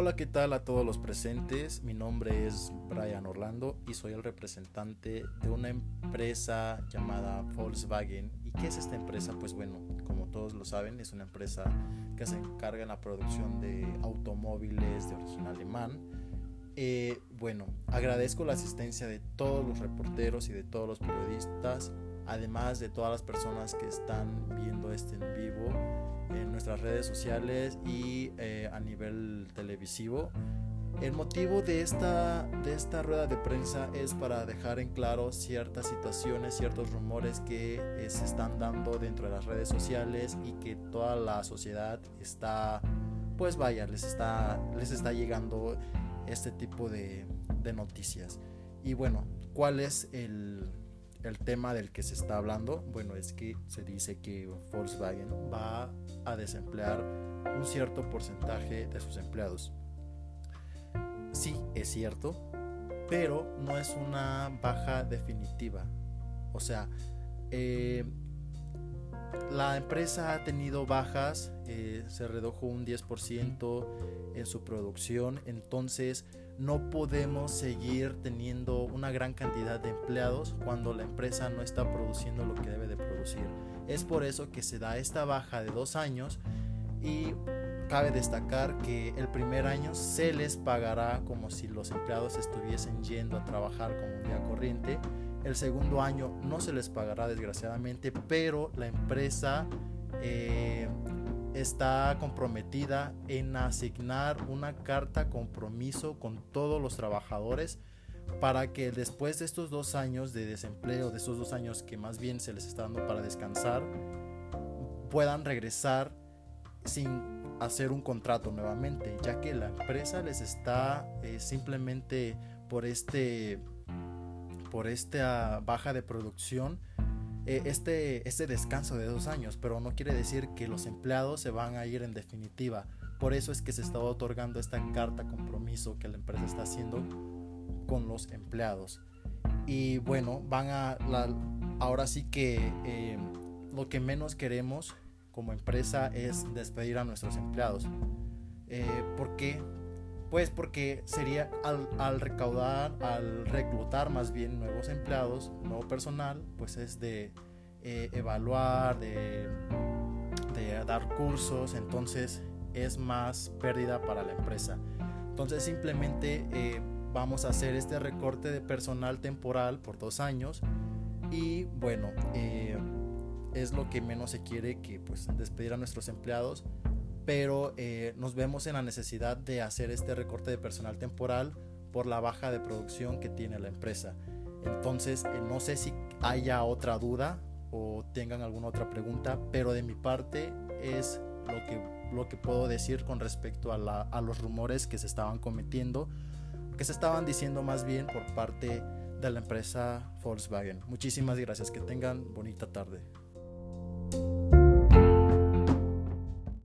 Hola, ¿qué tal a todos los presentes? Mi nombre es Brian Orlando y soy el representante de una empresa llamada Volkswagen. ¿Y qué es esta empresa? Pues bueno, como todos lo saben, es una empresa que se encarga en la producción de automóviles de origen alemán. Eh, bueno, agradezco la asistencia de todos los reporteros y de todos los periodistas, además de todas las personas que están viendo este en vivo en nuestras redes sociales y eh, a nivel televisivo. El motivo de esta, de esta rueda de prensa es para dejar en claro ciertas situaciones, ciertos rumores que eh, se están dando dentro de las redes sociales y que toda la sociedad está, pues vaya, les está, les está llegando este tipo de, de noticias. Y bueno, ¿cuál es el, el tema del que se está hablando, bueno, es que se dice que Volkswagen va a desemplear un cierto porcentaje de sus empleados. Sí, es cierto, pero no es una baja definitiva. O sea, eh, la empresa ha tenido bajas, eh, se redujo un 10% en su producción, entonces no podemos seguir teniendo una gran cantidad de empleados cuando la empresa no está produciendo lo que debe de producir. Es por eso que se da esta baja de dos años y cabe destacar que el primer año se les pagará como si los empleados estuviesen yendo a trabajar como un día corriente. El segundo año no se les pagará desgraciadamente, pero la empresa eh, está comprometida en asignar una carta compromiso con todos los trabajadores para que después de estos dos años de desempleo, de estos dos años que más bien se les está dando para descansar, puedan regresar sin hacer un contrato nuevamente, ya que la empresa les está eh, simplemente por este por esta baja de producción eh, este, este descanso de dos años, pero no quiere decir que los empleados se van a ir en definitiva. Por eso es que se está otorgando esta carta compromiso que la empresa está haciendo con los empleados. Y bueno, van a ahora sí que eh, lo que menos queremos como empresa es despedir a nuestros empleados. Eh, ¿Por qué? Pues porque sería al, recaudar, al reclutar más bien nuevos empleados, nuevo personal, pues es de eh, evaluar, de, dar cursos, entonces es más pérdida para la empresa. Entonces simplemente eh, vamos a hacer este recorte de personal temporal por dos años y bueno, eh, es lo que menos se quiere que pues despedir a nuestros empleados pero eh, nos vemos en la necesidad de hacer este recorte de personal temporal por la baja de producción que tiene la empresa. Entonces, eh, no sé si haya otra duda o tengan alguna otra pregunta, pero de mi parte es lo que, lo que puedo decir con respecto a, a los rumores que se estaban cometiendo, que se estaban diciendo más bien por parte de la empresa Volkswagen. Muchísimas gracias, que tengan bonita tarde.